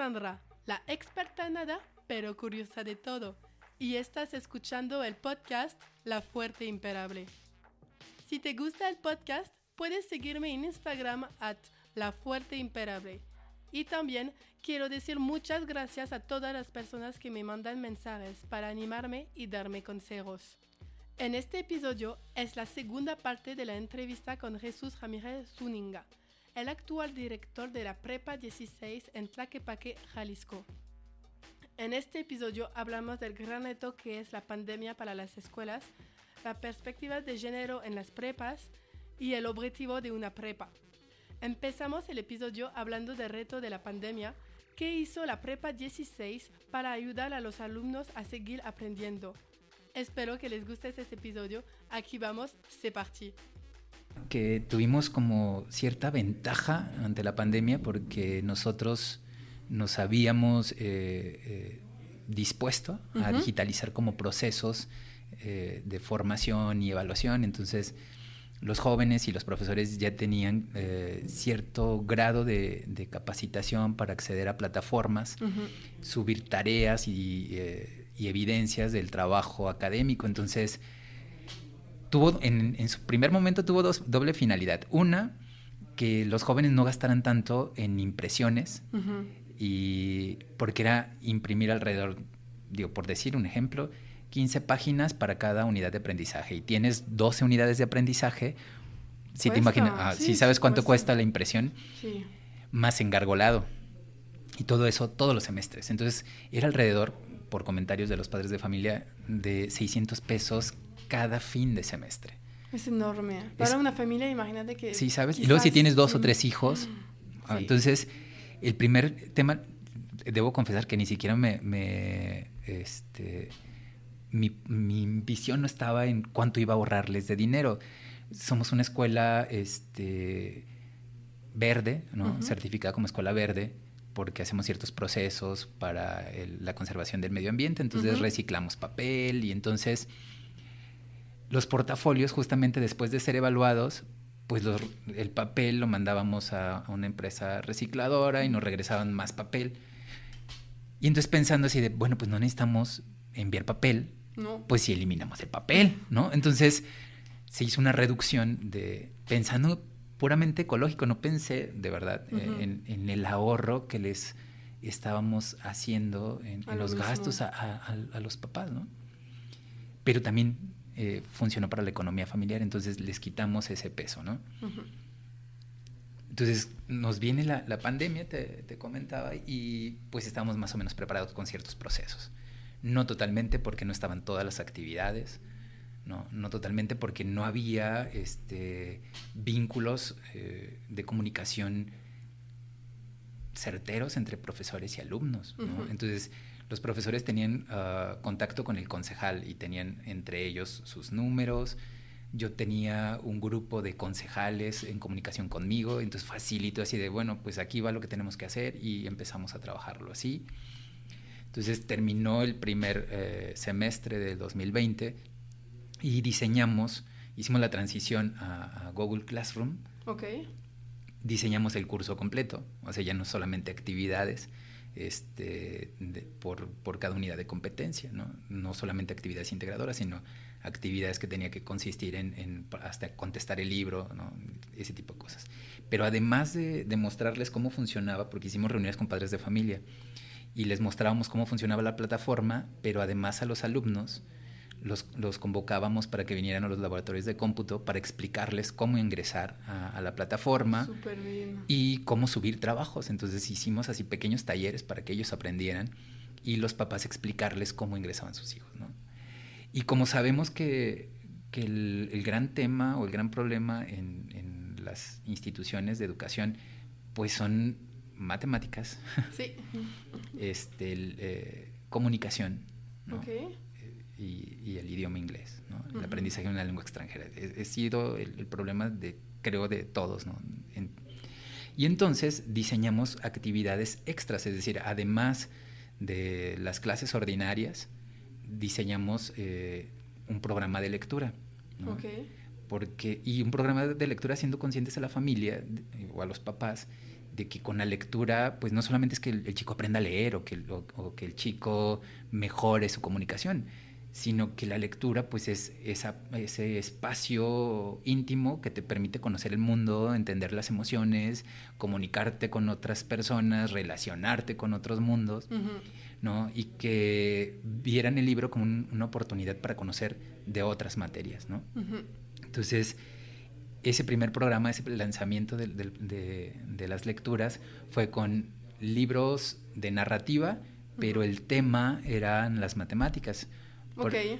Sandra, la experta nada, pero curiosa de todo, y estás escuchando el podcast La Fuerte Imperable. Si te gusta el podcast, puedes seguirme en Instagram at La Fuerte Imperable. Y también quiero decir muchas gracias a todas las personas que me mandan mensajes para animarme y darme consejos. En este episodio es la segunda parte de la entrevista con Jesús Ramírez Zúñiga, el actual director de la Prepa 16 en Tlaquepaque, Jalisco. En este episodio hablamos del gran reto que es la pandemia para las escuelas, la perspectiva de género en las prepas y el objetivo de una prepa. Empezamos el episodio hablando del reto de la pandemia, que hizo la Prepa 16 para ayudar a los alumnos a seguir aprendiendo Espero que les guste este episodio. Aquí vamos, c'est parti. Que tuvimos como cierta ventaja ante la pandemia porque nosotros nos habíamos eh, eh, dispuesto a digitalizar como procesos eh, de formación y evaluación. Entonces, los jóvenes y los profesores ya tenían cierto grado de, capacitación para acceder a plataformas, subir tareas y y evidencias del trabajo académico. Entonces, tuvo, en, su primer momento tuvo dos, doble finalidad. Una, que los jóvenes no gastaran tanto en impresiones, y porque era imprimir alrededor, digo, por decir un ejemplo, 15 páginas para cada unidad de aprendizaje. Y tienes 12 unidades de aprendizaje. Si te imaginas, ah, si sabes cuánto cuesta la impresión, más engargolado. Y todo eso todos los semestres. Entonces, era alrededor por comentarios de los padres de familia, de 600 pesos cada fin de semestre. Es enorme. Para una familia, imagínate que... Sí, ¿sabes? Y luego si tienes dos o tres hijos, ah, entonces el primer tema, debo confesar que ni siquiera me... este, mi, visión no estaba en cuánto iba a ahorrarles de dinero. Somos una escuela este, verde, ¿no? certificada como escuela verde porque hacemos ciertos procesos para la conservación del medio ambiente, entonces reciclamos papel y entonces los portafolios justamente después de ser evaluados, pues el papel lo mandábamos a, una empresa recicladora y nos regresaban más papel. Y entonces pensando así de, bueno, pues no necesitamos enviar papel, pues si eliminamos el papel, ¿no? Entonces se hizo una reducción de, pensando puramente ecológico, no pensé de verdad en, el ahorro que les estábamos haciendo en, los gastos a, los papás, ¿no? Pero también eh, funcionó para la economía familiar, entonces les quitamos ese peso, ¿no? Entonces nos viene la, pandemia, te, te, comentaba, y pues estamos más o menos preparados con ciertos procesos. No totalmente porque no estaban todas las actividades, no, totalmente porque no había este, vínculos eh, de comunicación certeros entre profesores y alumnos. Entonces, los profesores tenían ah, contacto con el concejal y tenían entre ellos sus números. Yo tenía un grupo de concejales en comunicación conmigo, entonces facilito así de, bueno, pues aquí va lo que tenemos que hacer y empezamos a trabajarlo así. Entonces terminó el primer eh, semestre del 2020 y diseñamos, hicimos la transición a, Google Classroom. Ok. Diseñamos el curso completo, o sea, ya no solamente actividades este, por, cada unidad de competencia, ¿no? solamente actividades integradoras, sino actividades que tenía que consistir en, hasta contestar el libro, ese tipo de cosas. Pero además de, de mostrarles cómo funcionaba, porque hicimos reuniones con padres de familia, y les mostrábamos cómo funcionaba la plataforma, pero además a los alumnos los, convocábamos para que vinieran a los laboratorios de cómputo para explicarles cómo ingresar a, la plataforma y cómo subir trabajos. Entonces hicimos así pequeños talleres para que ellos aprendieran y los papás explicarles cómo ingresaban sus hijos. Y como sabemos que, el, gran tema o el gran problema en, las instituciones de educación pues son matemáticas, este, eh, comunicación. ¿no? Y, el idioma inglés, el aprendizaje de una lengua extranjera. Ha sido el, problema, de, creo, de todos. ¿no? y entonces diseñamos actividades extras, es decir, además de las clases ordinarias, diseñamos eh, un programa de lectura. Porque, y un programa de lectura siendo conscientes a la familia o a los papás de que con la lectura, pues no solamente es que el, chico aprenda a leer o que, o que el chico mejore su comunicación, sino que la lectura pues es ese espacio íntimo que te permite conocer el mundo, entender las emociones, comunicarte con otras personas, relacionarte con otros mundos, ¿no? Y que vieran el libro como una oportunidad para conocer de otras materias, ¿no? Entonces, ese primer programa, ese lanzamiento de, de las lecturas fue con libros de narrativa, pero el tema eran las matemáticas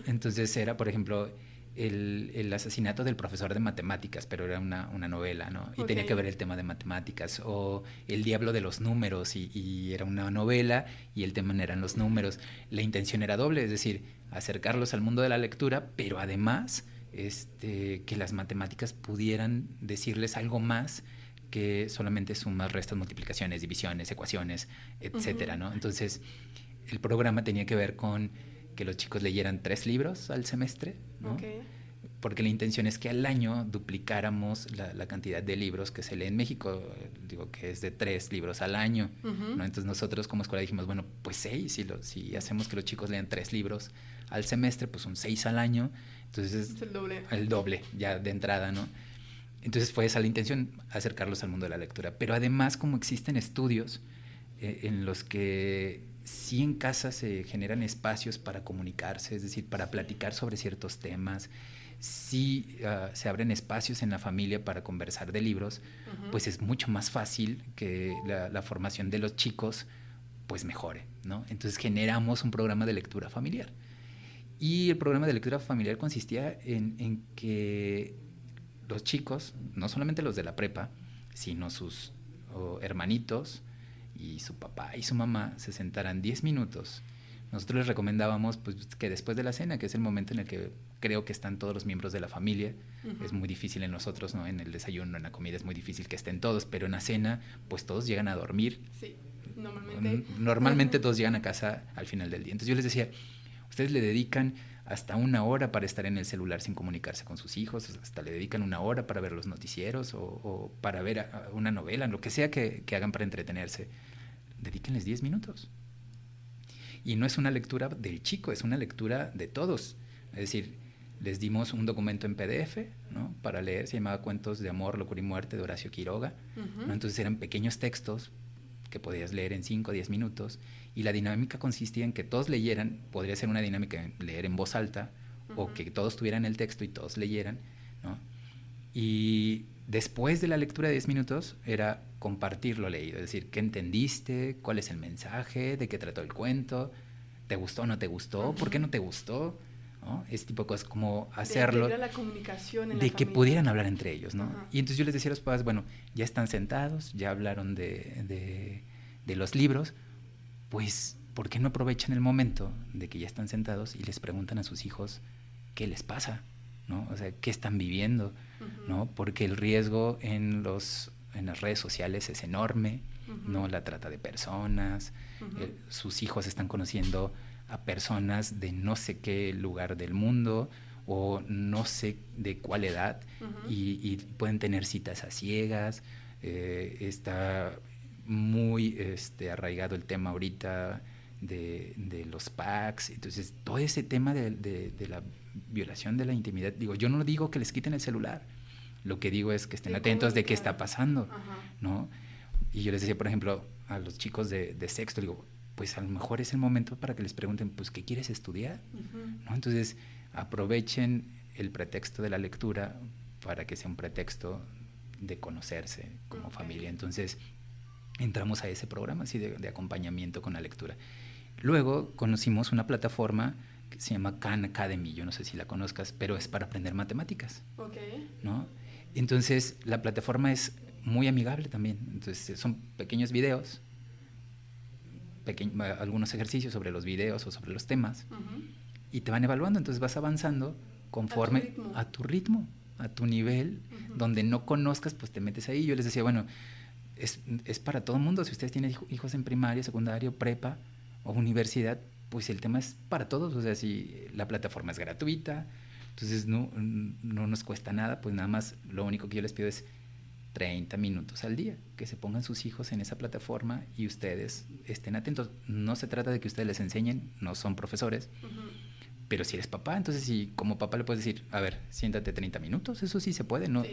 entonces era, por ejemplo, el, asesinato del profesor de matemáticas, pero era una, novela, ¿no? Y tenía que ver el tema de matemáticas. O El diablo de los números, y, era una novela, y el tema eran los números. La intención era doble, es decir, acercarlos al mundo de la lectura, pero además este, que las matemáticas pudieran decirles algo más que solamente sumas, restas, multiplicaciones, divisiones, ecuaciones, etcétera, ¿no? Entonces, el programa tenía que ver con que los chicos leyeran tres libros al semestre, ¿no? porque la intención es que al año duplicáramos la, cantidad de libros que se lee en México, digo que es de tres libros al año, ¿no? Entonces nosotros como escuela dijimos, bueno, pues seis, si, lo, si hacemos que los chicos lean tres libros al semestre, pues son seis al año, entonces es el doble. El doble, ya de entrada, ¿no? Entonces fue esa la intención, acercarlos al mundo de la lectura. Pero además, como existen estudios eh, en los que sí en casa se generan espacios para comunicarse, es decir, para platicar sobre ciertos temas, sí ah, se abren espacios en la familia para conversar de libros, pues es mucho más fácil que la, formación de los chicos pues mejore, ¿no? Entonces generamos un programa de lectura familiar. Y el programa de lectura familiar consistía en que los chicos, no solamente los de la prepa, sino sus hermanitos, y su papá y su mamá se sentaran 10 minutos. Nosotros les recomendábamos pues, que después de la cena, que es el momento en el que creo que están todos los miembros de la familia, es muy difícil en nosotros, ¿no? En el desayuno, en la comida es muy difícil que estén todos, pero en la cena, pues todos llegan a dormir. Sí, normalmente. Normalmente todos llegan a casa al final del día. Entonces yo les decía, ustedes le dedican hasta una hora para estar en el celular sin comunicarse con sus hijos, hasta le dedican una hora para ver los noticieros o, para ver una novela, lo que sea que, que hagan para entretenerse dedíquenles 10 minutos. Y no es una lectura del chico, es una lectura de todos. Es decir, les dimos un documento en PDF ¿no? para leer, se llamaba Cuentos de Amor, Locura y Muerte de Horacio Quiroga. Entonces eran pequeños textos que podías leer en 5 o 10 minutos y la dinámica consistía en que todos leyeran, podría ser una dinámica de leer en voz alta o que todos tuvieran el texto y todos leyeran. ¿no? Y después de la lectura de 10 minutos era compartir lo leído, es decir, qué entendiste, cuál es el mensaje, de qué trató el cuento, te gustó o no te gustó, por qué no te gustó, ¿no? Ese tipo de cosas, como hacerlo. De, la comunicación de que pudieran hablar entre ellos, ¿no? Y entonces yo les decía a los padres, bueno, ya están sentados, ya hablaron de, de los libros, pues, ¿por qué no aprovechan el momento de que ya están sentados y les preguntan a sus hijos qué les pasa? ¿no? O sea, qué están viviendo, ¿no? Porque el riesgo en los en las redes sociales es enorme, ¿no? La trata de personas, eh, sus hijos están conociendo a personas de no sé qué lugar del mundo o no sé de cuál edad y, pueden tener citas a ciegas, eh, está muy este, arraigado el tema ahorita de, los packs, entonces todo ese tema de, de la violación de la intimidad, digo, yo no digo que les quiten el celular, lo que digo es que estén atentos de qué está pasando, ¿no? Y yo les decía, por ejemplo, a los chicos de, sexto, digo, pues a lo mejor es el momento para que les pregunten, pues, ¿qué quieres estudiar? ¿No? Entonces, aprovechen el pretexto de la lectura para que sea un pretexto de conocerse como familia. Entonces, entramos a ese programa así de, de, acompañamiento con la lectura. Luego conocimos una plataforma que se llama Khan Academy, yo no sé si la conozcas, pero es para aprender matemáticas. Okay. ¿no? Entonces, la plataforma es muy amigable también. Entonces, son pequeños videos, algunos ejercicios sobre los videos o sobre los temas, y te van evaluando. Entonces, vas avanzando conforme a tu ritmo, a tu, nivel, donde no conozcas, pues te metes ahí. Yo les decía, bueno, es, es para todo el mundo. Si ustedes tienen hijos en primaria, secundario, prepa o universidad, pues el tema es para todos. O sea, si la plataforma es gratuita, entonces no, no nos cuesta nada, pues nada más lo único que yo les pido es 30 minutos al día, que se pongan sus hijos en esa plataforma y ustedes estén atentos. No se trata de que ustedes les enseñen, no son profesores, pero si eres papá, entonces si como papá le puedes decir, a ver, siéntate 30 minutos, eso sí se puede, ¿no?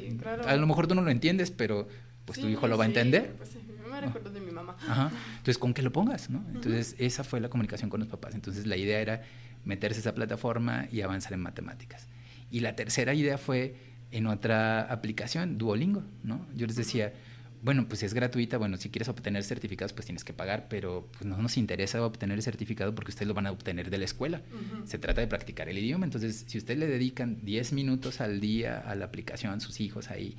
A lo mejor tú no lo entiendes, pero pues tu hijo lo va a entender. Pues me recuerdo de mi mamá. Ajá. Entonces, con que lo pongas, ¿no? Entonces, esa fue la comunicación con los papás. Entonces, la idea era meterse a esa plataforma y avanzar en matemáticas. Y la tercera idea fue en otra aplicación, Duolingo, ¿no? Yo les decía, bueno, pues es gratuita, bueno, si quieres obtener certificados, pues tienes que pagar, pero pues no nos interesa obtener el certificado porque ustedes lo van a obtener de la escuela. Se trata de practicar el idioma, entonces si ustedes le dedican 10 minutos al día a la aplicación, sus hijos ahí,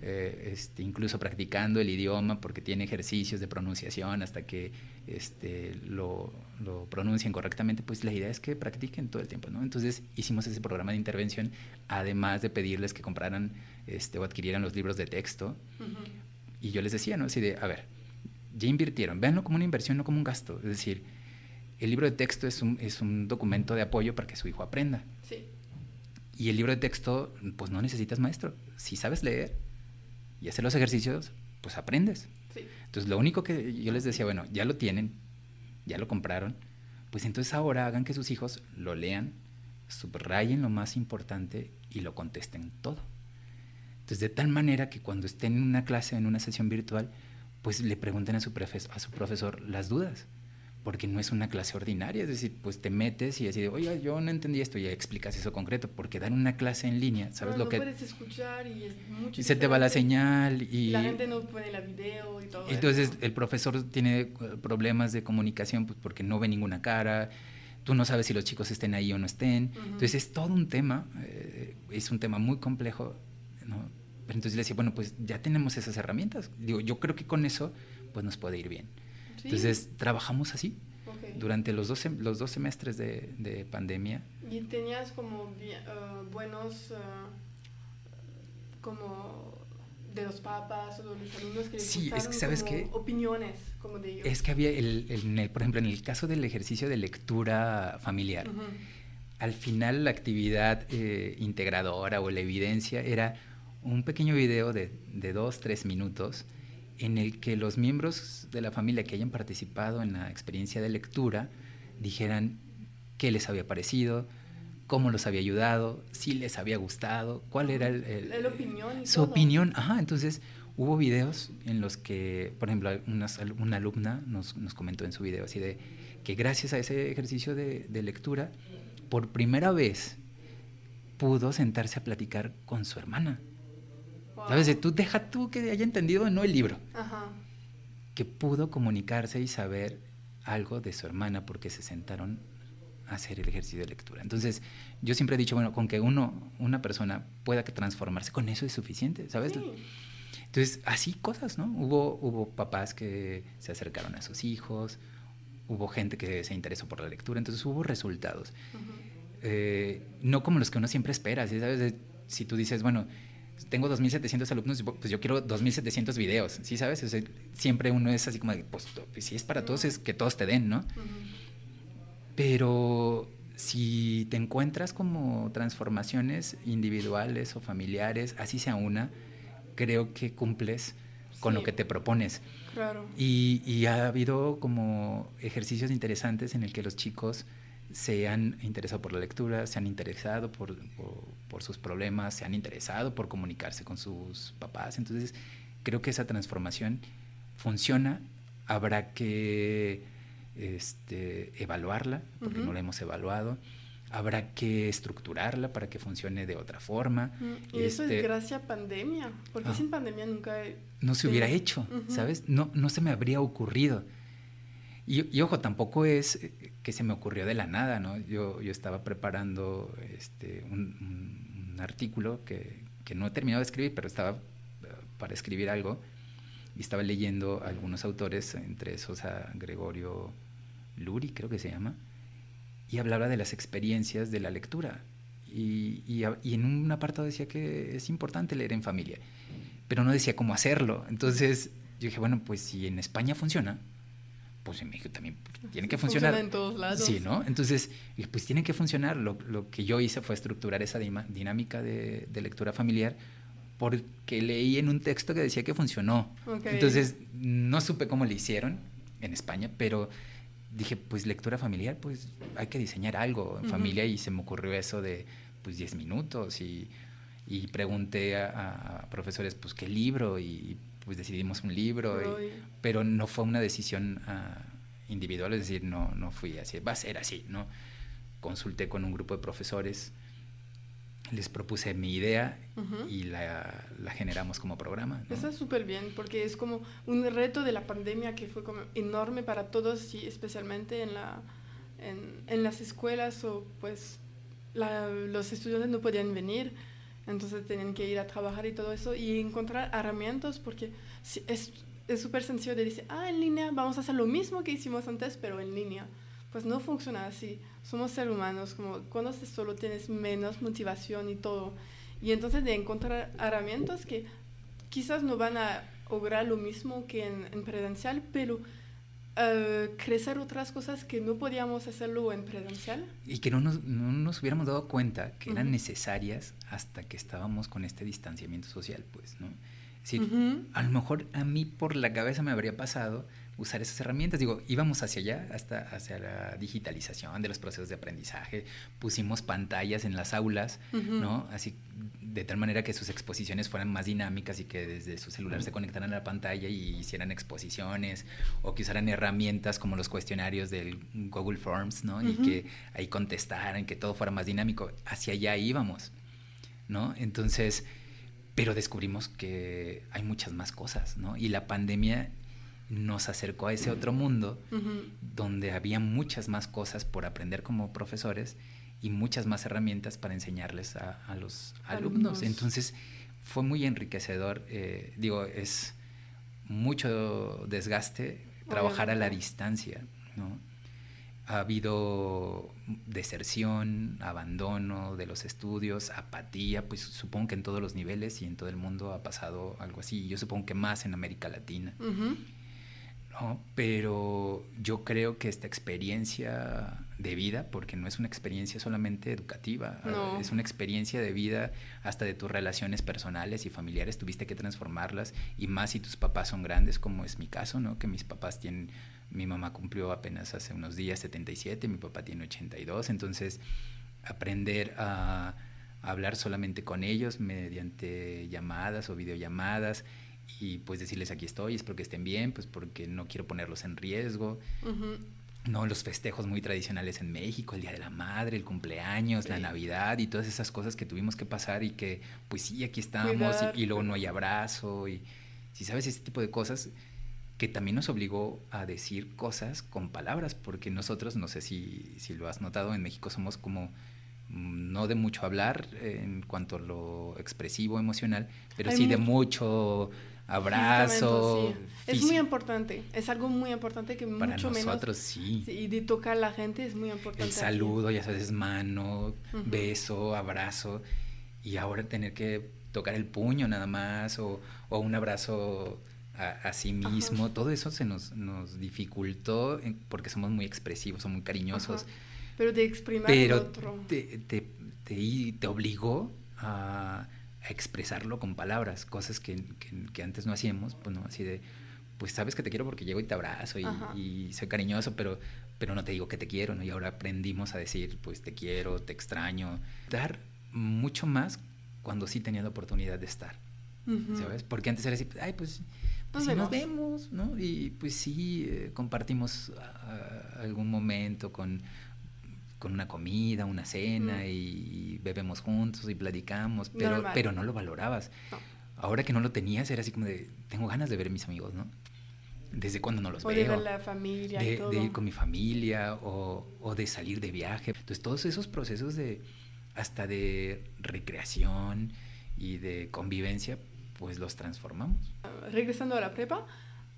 eh, este, incluso practicando el idioma porque tiene ejercicios de pronunciación hasta que este, lo, lo, pronuncien correctamente, pues la idea es que practiquen todo el tiempo, ¿no? Entonces hicimos ese programa de intervención, además de pedirles que compraran este, o adquirieran los libros de texto. Y yo les decía, ¿no? Así de, a ver, ya invirtieron, véanlo como una inversión, no como un gasto. Es decir, el libro de texto es un, es un documento de apoyo para que su hijo aprenda. Sí. Y el libro de texto, pues no necesitas maestro. Si sabes leer, y hacer los ejercicios, pues aprendes. Entonces, lo único que yo les decía, bueno, ya lo tienen, ya lo compraron, pues entonces ahora hagan que sus hijos lo lean, subrayen lo más importante y lo contesten todo. Entonces, de tal manera que cuando estén en una clase, en una sesión virtual, pues le pregunten a su, a su profesor las dudas porque no es una clase ordinaria, es decir, pues te metes y así de, oye, yo no entendí esto y explicas eso concreto, porque dar una clase en línea, ¿sabes lo no que...? puedes escuchar y es mucho... Y se te va la señal y... La gente no pone la video y todo Entonces el profesor tiene eh, problemas de comunicación pues, porque no ve ninguna cara, tú no sabes si los chicos estén ahí o no estén, entonces es todo un tema, eh, es un tema muy complejo, ¿no? entonces le decía, bueno, pues ya tenemos esas herramientas, digo, yo creo que con eso pues nos puede ir bien. Entonces, trabajamos así durante los dos, los dos semestres de, de pandemia. ¿Y tenías como eh, buenos, uh, como de los papas o de los alumnos que sí, es que sabes que opiniones como de ellos? Es que había, el, el, por ejemplo, en el caso del ejercicio de lectura familiar, al final la actividad eh, integradora o la evidencia era un pequeño video de, de dos, tres minutos en el que los miembros de la familia que hayan participado en la experiencia de lectura dijeran qué les había parecido, cómo los había ayudado, si les había gustado, cuál era el, opinión su opinión. Ajá, entonces hubo videos en los que, por ejemplo, una, alumna nos, comentó en su video así de que gracias a ese ejercicio de, de lectura, por primera vez pudo sentarse a platicar con su hermana. ¿Sabes? Tú deja tú que haya entendido no el libro. Que pudo comunicarse y saber algo de su hermana porque se sentaron a hacer el ejercicio de lectura. Entonces, yo siempre he dicho, bueno, con que uno, una persona pueda transformarse, con eso es suficiente, ¿sabes? Entonces, así cosas, ¿no? Hubo, hubo papás que se acercaron a sus hijos, hubo gente que se interesó por la lectura, entonces hubo resultados. Eh, no como los que uno siempre espera, ¿sabes? Si tú dices, bueno, tengo 2.700 alumnos, pues yo quiero 2.700 videos, ¿sí sabes? siempre uno es así como, pues, pues si es para todos, es que todos te den, ¿no? Pero si te encuentras como transformaciones individuales o familiares, así sea una, creo que cumples con lo que te propones. Claro. Y, y, ha habido como ejercicios interesantes en el que los chicos se han interesado por la lectura, se han interesado por, por, sus problemas, se han interesado por comunicarse con sus papás. Entonces, creo que esa transformación funciona. Habrá que este, evaluarla, porque no la hemos evaluado. Habrá que estructurarla para que funcione de otra forma. Y eso es este gracias a pandemia, porque sin pandemia nunca... No se hubiera hecho, ¿sabes? No, no se me habría ocurrido. Y, ojo, tampoco es eh, que se me ocurrió de la nada, ¿no? Yo, yo estaba preparando este, un, artículo que, no he terminado de escribir, pero estaba eh, para escribir algo y estaba leyendo algunos autores, entre esos a Gregorio Luri, creo que se llama, y hablaba de las experiencias de la lectura. Y, y, y en un apartado decía que es importante leer en familia, pero no decía cómo hacerlo. Entonces yo dije, bueno, pues si en España funciona, pues en México también tiene que funcionar. Funciona en todos lados. Sí, ¿no? Entonces, pues tiene que funcionar. Lo, lo que yo hice fue estructurar esa dinámica de, de, lectura familiar porque leí en un texto que decía que funcionó. Entonces, no supe cómo le hicieron en España, pero dije, pues lectura familiar, pues hay que diseñar algo en familia y se me ocurrió eso de pues 10 minutos y, pregunté a, profesores, pues qué libro y pues decidimos un libro, pero no fue una decisión ah, individual, es decir, no, no fui así, va a ser así, ¿no? Consulté con un grupo de profesores les propuse mi idea y la, generamos como programa. ¿no? Está súper bien, porque es como un reto de la pandemia que fue como enorme para todos y especialmente en, la, en, las escuelas o pues los estudiantes no podían venir, entonces tenían que ir a trabajar y todo eso y encontrar herramientas porque es súper sencillo de decir, ah, en línea vamos a hacer lo mismo que hicimos antes, pero en línea. Pues no funciona así somos seres humanos, como cuando solo tienes menos motivación y todo. Y entonces de encontrar herramientas que quizás no van a lograr lo mismo que en, en presencial, pero uh, crecer otras cosas que no podíamos hacerlo en presencial. Y que no nos, no nos hubiéramos dado cuenta que eran necesarias hasta que estábamos con este distanciamiento social, pues, ¿no? Es decir, a lo mejor a mí por la cabeza me habría pasado usar esas herramientas. Digo, íbamos hacia allá, hasta hacia la digitalización de los procesos de aprendizaje, pusimos pantallas en las aulas, ¿no? Así, de tal manera que sus exposiciones fueran más dinámicas y que desde su celular se conectaran a la pantalla y hicieran exposiciones, o que usaran herramientas como los cuestionarios del Google Forms, ¿no? Y que ahí contestaran, que todo fuera más dinámico. Hacia allá íbamos, ¿no? Entonces, pero descubrimos que hay muchas más cosas, ¿no? Y la pandemia nos acercó a ese otro mundo donde había muchas más cosas por aprender como profesores y muchas más herramientas para enseñarles a, los alumnos. Entonces fue muy enriquecedor. Eh, digo, es mucho desgaste trabajar a la distancia. ¿no? Ha habido deserción, abandono de los estudios, apatía, pues supongo que en todos los niveles y en todo el mundo ha pasado algo así. Yo supongo que más en América Latina. Pero yo creo que esta experiencia de vida, porque no es una experiencia solamente educativa, es una experiencia de vida hasta de tus relaciones personales y familiares, tuviste que transformarlas y más si tus papás son grandes, como es mi caso, ¿no? Que mis papás tienen, mi mamá cumplió apenas hace unos días 77, mi papá tiene 82, entonces aprender a hablar solamente con ellos mediante llamadas o videollamadas y pues decirles aquí estoy, espero que estén bien, pues porque no quiero ponerlos en riesgo. No, los festejos muy tradicionales en México, el Día de la Madre, el cumpleaños, la Navidad y todas esas cosas que tuvimos que pasar y que pues sí, aquí estamos y, luego no hay abrazo y si sabes ese tipo de cosas que también nos obligó a decir cosas con palabras, porque nosotros, no sé si, si lo has notado, en México somos como mm, no de mucho hablar en cuanto a lo expresivo, emocional, pero sí de mucho abrazo. Es muy importante, es algo muy importante que Para mucho nosotros, sí. Y de tocar a la gente es muy importante. El saludo, ya sabes, mano, beso, abrazo. Y ahora tener que tocar el puño nada más o, un abrazo a, sí mismo, todo eso se nos, nos dificultó porque somos muy expresivos, somos muy cariñosos. Pero de exprimir Pero otro. Te, te, te, te obligó a expresarlo con palabras, cosas que, que, antes no hacíamos, pues no, así de, pues sabes que te quiero porque llego y te abrazo y, soy cariñoso, pero, pero no te digo que te quiero, ¿no? Y ahora aprendimos a decir, pues te quiero, te extraño, dar mucho más cuando sí tenía la oportunidad de estar, ¿sabes? Porque antes era así, ay, pues, pues nos, vemos, ¿no? Y pues sí, eh, compartimos algún momento con con una comida, una cena y bebemos juntos y platicamos, pero, pero no lo valorabas. Ahora que no lo tenías, era así como de, tengo ganas de ver a mis amigos, ¿no? Desde cuando no los o veo. De ver la familia. De, de ir con mi familia o, o, de salir de viaje. Entonces, todos esos procesos de, hasta de recreación y de convivencia, pues los transformamos. Regresando a la prepa,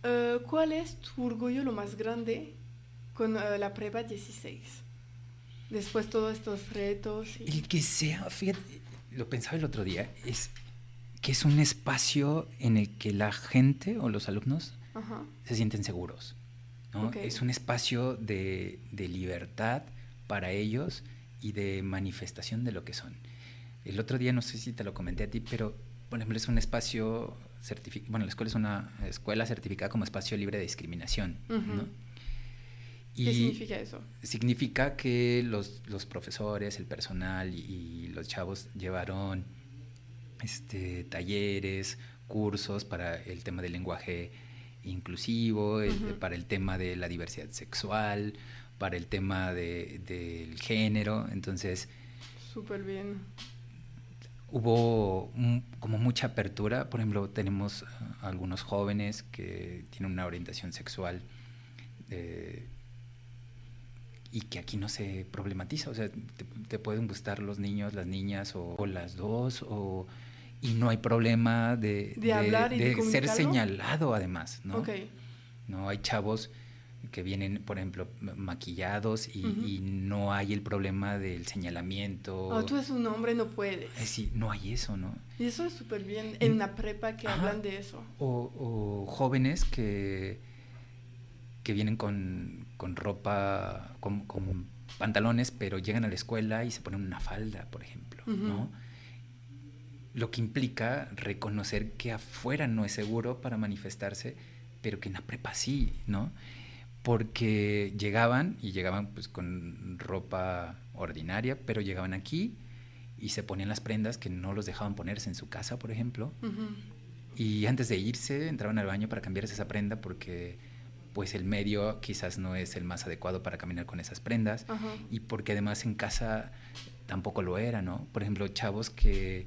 eh, ¿cuál es tu orgullo lo más grande con eh, la prepa 16? Después todos estos retos. El que sea, fíjate, lo pensaba el otro día, es que es un espacio en el que la gente o los alumnos se sienten seguros. ¿no? Es un espacio de, de, libertad para ellos y de manifestación de lo que son. El otro día, no sé si te lo comenté a ti, pero por ejemplo, es un espacio certificado, bueno, la escuela es una escuela certificada como espacio libre de discriminación, ¿no? ¿Qué significa eso? Significa que los, los profesores, el personal y, los chavos llevaron este, talleres, cursos para el tema del lenguaje inclusivo, para el tema de la diversidad sexual, para el tema de, del género. Entonces... Súper bien. Hubo como mucha apertura. Por ejemplo, tenemos algunos jóvenes que tienen una orientación sexual. Eh, y que aquí no se problematiza, o sea, te, pueden gustar los niños, las niñas o, las dos, o, y no hay problema de, de, ser señalado además, ¿no? No hay chavos que vienen, por ejemplo, maquillados y, no hay el problema del señalamiento. Oh, tú eres un hombre, no puedes. Sí, no hay eso, ¿no? Y eso es súper bien en la prepa que hablan de eso. O, o jóvenes que, que vienen con, con ropa, con, pantalones, pero llegan a la escuela y se ponen una falda, por ejemplo, ¿no? Lo que implica reconocer que afuera no es seguro para manifestarse, pero que en la prepa sí, ¿no? Porque llegaban y llegaban pues con ropa ordinaria, pero llegaban aquí y se ponían las prendas que no los dejaban ponerse en su casa, por ejemplo. Y antes de irse entraban al baño para cambiarse esa prenda porque pues el medio quizás no es el más adecuado para caminar con esas prendas y porque además en casa tampoco lo era, ¿no? Por ejemplo, chavos que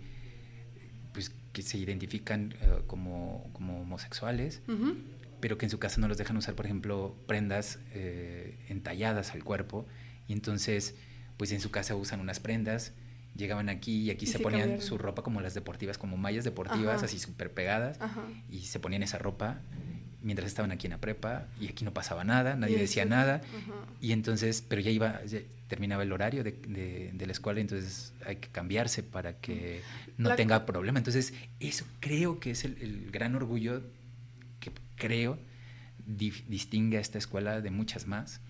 pues que se identifican eh, como, como, homosexuales, pero que en su casa no los dejan usar, por ejemplo, prendas eh, entalladas al cuerpo. Y entonces pues en su casa usan unas prendas llegaban aquí y aquí se, ponían su ropa como las deportivas, como mallas deportivas, así súper pegadas, y se ponían esa ropa mientras estaban aquí en la prepa y aquí no pasaba nada, nadie decía nada. Y entonces, pero ya iba, terminaba el horario de, de, la escuela, entonces hay que cambiarse para que no tenga problema. Entonces, eso creo que es el, gran orgullo que creo distingue a esta escuela de muchas más.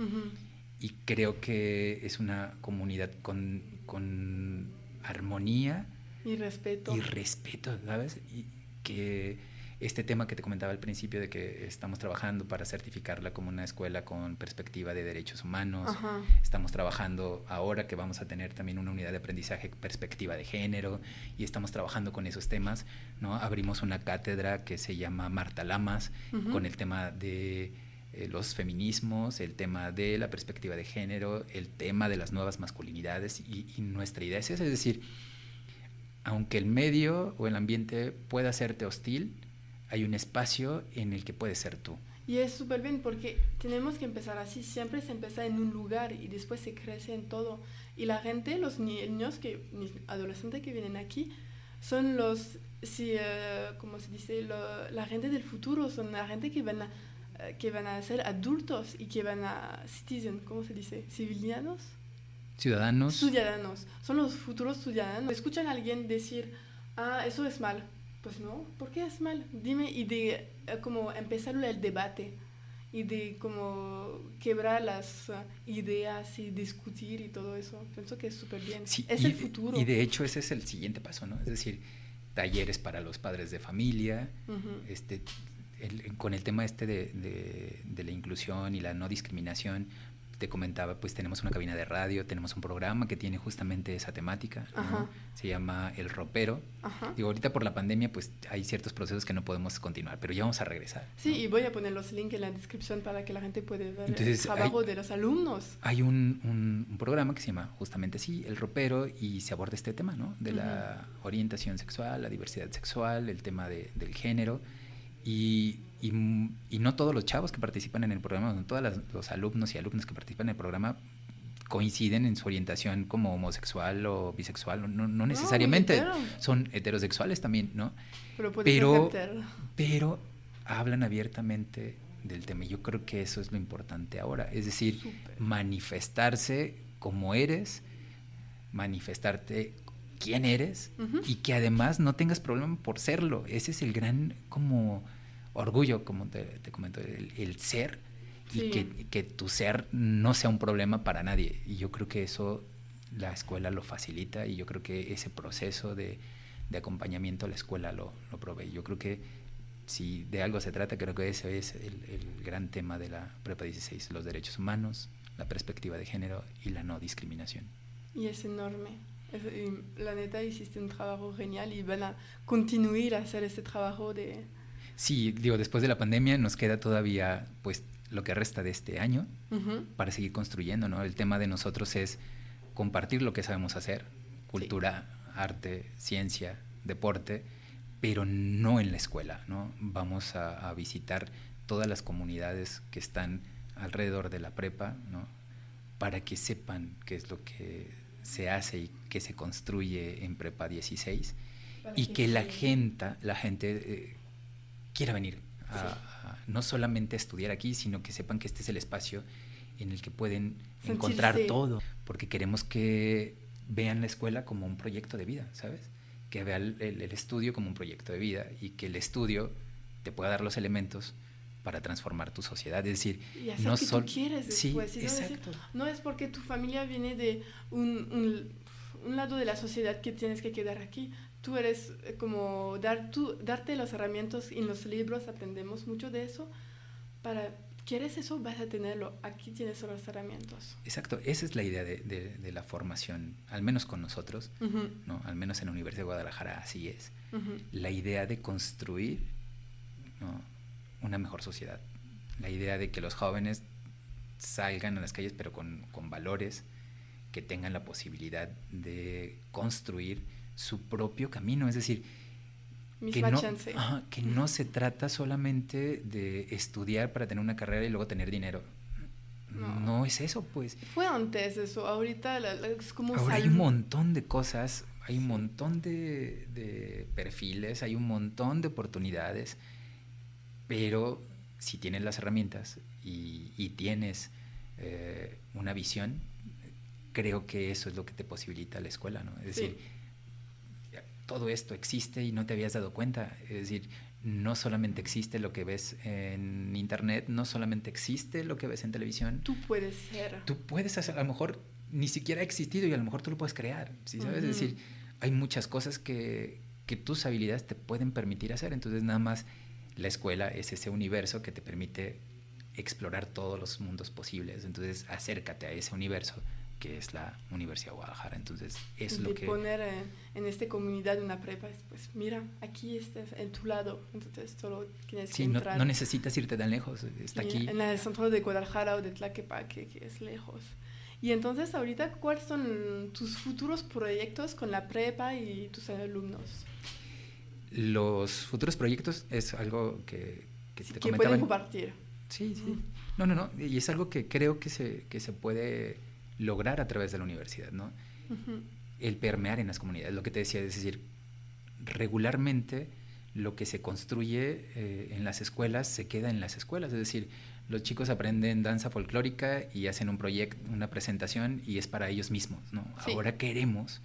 Y creo que es una comunidad con, con armonía. Y respeto. Y respeto, ¿sabes? Y que este tema que te comentaba al principio de que estamos trabajando para certificarla como una escuela con perspectiva de derechos humanos, estamos trabajando ahora que vamos a tener también una unidad de aprendizaje perspectiva de género y estamos trabajando con esos temas, ¿no? Abrimos una cátedra que se llama Marta Lamas con el tema de eh, los feminismos, el tema de la perspectiva de género, el tema de las nuevas masculinidades y, y nuestra idea es esa, es decir, aunque el medio o el ambiente pueda hacerte hostil, hay un espacio en el que puedes ser tú. Y es súper bien porque tenemos que empezar así, siempre se empieza en un lugar y después se crece en todo. Y la gente, los niños, que, adolescentes que vienen aquí, son los, si, eh, como se dice, la gente del futuro, son la gente que van, a, eh, que van a ser adultos y que van a, citizen, ¿cómo se dice? Civilianos. Ciudadanos. Ciudadanos, son los futuros ciudadanos. Escuchan a alguien decir, ah, eso es mal, pues no, ¿por qué es mal? Dime, y de eh, como empezar el debate y de como quebrar las uh, ideas y discutir y todo eso. Pienso que es súper bien. es el futuro. Y de hecho ese es el siguiente paso, ¿no? Es decir, talleres para los padres de familia, este, con el tema este de, de, de, la inclusión y la no discriminación, te comentaba, pues tenemos una cabina de radio, tenemos un programa que tiene justamente esa temática, se llama El Ropero. Digo, ahorita por la pandemia, pues hay ciertos procesos que no podemos continuar, pero ya vamos a regresar. Sí, y voy a poner los links en la descripción para que la gente pueda ver el trabajo de los alumnos. Hay un, un, programa que se llama justamente sí, El Ropero, y se aborda este tema, ¿no? De la orientación sexual, la diversidad sexual, el tema de, del género. Y y, no todos los chavos que participan en el programa, no todos los alumnos y alumnas que participan en el programa coinciden en su orientación como homosexual o bisexual, no, no necesariamente, son heterosexuales también, ¿no? Pero, pero, pero, hablan abiertamente del tema. Yo creo que eso es lo importante ahora, es decir, manifestarse como eres, manifestarte quién eres y que además no tengas problema por serlo. Ese es el gran como orgullo, como te, te comento, el, ser y que, tu ser no sea un problema para nadie. Y yo creo que eso la escuela lo facilita y yo creo que ese proceso de, de acompañamiento la escuela lo, lo provee. Yo creo que si de algo se trata, creo que ese es el, el, gran tema de la Prepa 16, los derechos humanos, la perspectiva de género y la no discriminación. Y es enorme. La neta hiciste un trabajo genial y van a continuar a hacer este trabajo de... Sí, digo, después de la pandemia nos queda todavía pues lo que resta de este año uh -huh. para seguir construyendo, ¿no? El tema de nosotros es compartir lo que sabemos hacer, cultura, sí. arte, ciencia, deporte, pero no en la escuela, ¿no? Vamos a, a, visitar todas las comunidades que están alrededor de la prepa, ¿no? Para que sepan qué es lo que se hace y qué se construye en Prepa 16 para y que, que la gente, la gente eh, quiera venir a, sí. a, no solamente a estudiar aquí, sino que sepan que este es el espacio en el que pueden Sentirse. encontrar todo, porque queremos que vean la escuela como un proyecto de vida, ¿sabes? Que vean el, el, estudio como un proyecto de vida y que el estudio te pueda dar los elementos para transformar tu sociedad, es decir, y hacer no solo sí, no es porque tu familia viene de un, un, un, lado de la sociedad que tienes que quedar aquí. Tú eres eh, como dar tú, darte las herramientas en los libros, aprendemos mucho de eso. Para quieres eso, vas a tenerlo. Aquí tienes las herramientas. Exacto, esa es la idea de, de, de la formación, al menos con nosotros, uh -huh. ¿no? al menos en la Universidad de Guadalajara así es. Uh -huh. La idea de construir ¿no? una mejor sociedad. La idea de que los jóvenes salgan a las calles pero con, con valores, que tengan la posibilidad de construir su propio camino. Es decir, que no, ajá, que no, se trata solamente de estudiar para tener una carrera y luego tener dinero. No, no es eso, pues. Fue antes eso, ahorita la, la, es como... Ahora hay un montón de cosas, hay un montón de, de perfiles, hay un montón de oportunidades, pero si tienes las herramientas y, y tienes eh, una visión, creo que eso es lo que te posibilita la escuela, ¿no? Es decir. Todo esto existe y no te habías dado cuenta. Es decir, no solamente existe lo que ves en internet, no solamente existe lo que ves en televisión. Tú puedes ser. Tú puedes hacer, a lo mejor ni siquiera ha existido y a lo mejor tú lo puedes crear, ¿sí sabes? Uh -huh. Es decir, hay muchas cosas que, que tus habilidades te pueden permitir hacer, entonces nada más la escuela es ese universo que te permite explorar todos los mundos posibles. Entonces, acércate a ese universo que es la Universidad de Guadalajara. Entonces, es de lo que... poner en, en esta comunidad una prepa, pues mira, aquí estás en tu lado, entonces solo tienes sí, que no, entrar. no, necesitas irte tan lejos, está y aquí. En el centro de Guadalajara o de Tlaquepaque, que es lejos. Y entonces, ahorita, ¿cuáles son tus futuros proyectos con la prepa y tus alumnos? Los futuros proyectos es algo que, que sí, te que comentaba. pueden compartir. Sí, sí. No, no, no. Y es algo que creo que se, que se puede lograr a través de la universidad, ¿no? Uh -huh. El permear en las comunidades, lo que te decía, es decir, regularmente lo que se construye eh, en las escuelas se queda en las escuelas, es decir, los chicos aprenden danza folclórica y hacen un proyecto, una presentación y es para ellos mismos, ¿no? Sí. Ahora queremos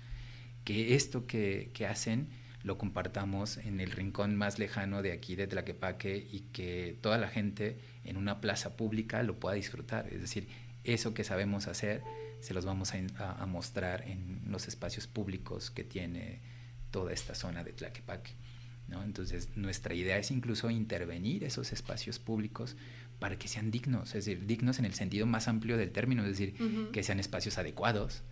que esto que, que hacen lo compartamos en el rincón más lejano de aquí, de Tlaquepaque, y que toda la gente en una plaza pública lo pueda disfrutar. Es decir, eso que sabemos hacer se los vamos a, mostrar en los espacios públicos que tiene toda esta zona de Tlaquepaque. ¿no? Entonces, nuestra idea es incluso intervenir esos espacios públicos para que sean dignos, es decir, dignos en el sentido más amplio del término, es decir, uh -huh. que sean espacios adecuados,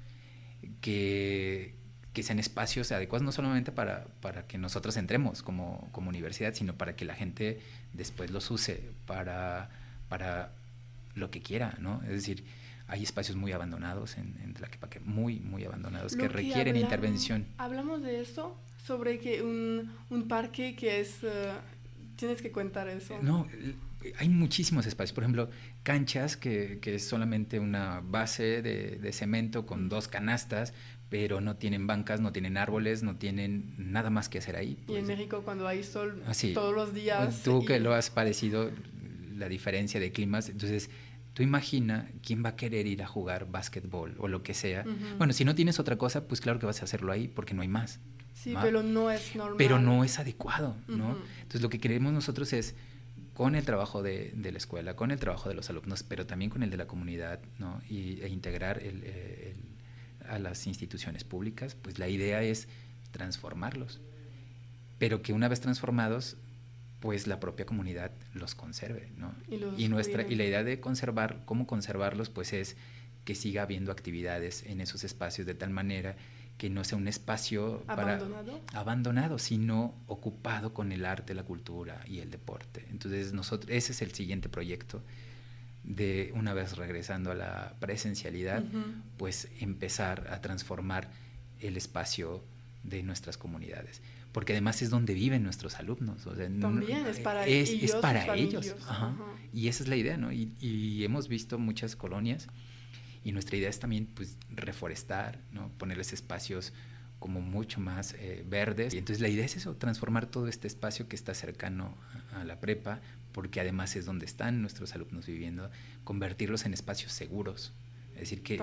que, que sean espacios adecuados no solamente para, para que nosotros entremos como, como, universidad, sino para que la gente después los use para, para lo que quiera, ¿no? Es decir, hay espacios muy abandonados en, en Tlaquepaque, muy, muy abandonados, lo que requieren hablamos, intervención. Hablamos de eso, sobre que un, un parque que es... Uh, tienes que contar eso. No, hay muchísimos espacios. Por ejemplo, canchas que, que es solamente una base de, de, cemento con dos canastas, pero no tienen bancas, no tienen árboles, no tienen nada más que hacer ahí. Pues. Y en pues. México cuando hay sol Así, todos los días. Tú y... que lo has parecido, la diferencia de climas, entonces tú imagina quién va a querer ir a jugar básquetbol o lo que sea. Uh -huh. Bueno, si no tienes otra cosa, pues claro que vas a hacerlo ahí porque no hay más. Sí, pero no es normal. Pero no es adecuado, ¿no? Uh -huh. Entonces lo que queremos nosotros es con el trabajo de, de, la escuela, con el trabajo de los alumnos, pero también con el de la comunidad, ¿no? Y, e integrar el, el, a las instituciones públicas, pues la idea es transformarlos, pero que una vez transformados, pues la propia comunidad los conserve, ¿no? Y, nuestra y la idea de conservar, cómo conservarlos, pues es que siga habiendo actividades en esos espacios de tal manera que no sea un espacio abandonado, abandonado sino ocupado con el arte, la cultura y el deporte. Entonces nosotros ese es el siguiente proyecto de una vez regresando a la presencialidad, pues empezar a transformar el espacio de nuestras comunidades porque además es donde viven nuestros alumnos. También es para ellos. Es para ellos. Y esa es la idea, ¿no? Y, hemos visto muchas colonias y nuestra idea es también pues, reforestar, ¿no? Ponerles espacios como mucho más eh, verdes. Y entonces la idea es eso, transformar todo este espacio que está cercano a, la prepa, porque además es donde están nuestros alumnos viviendo, convertirlos en espacios seguros. Es decir, que,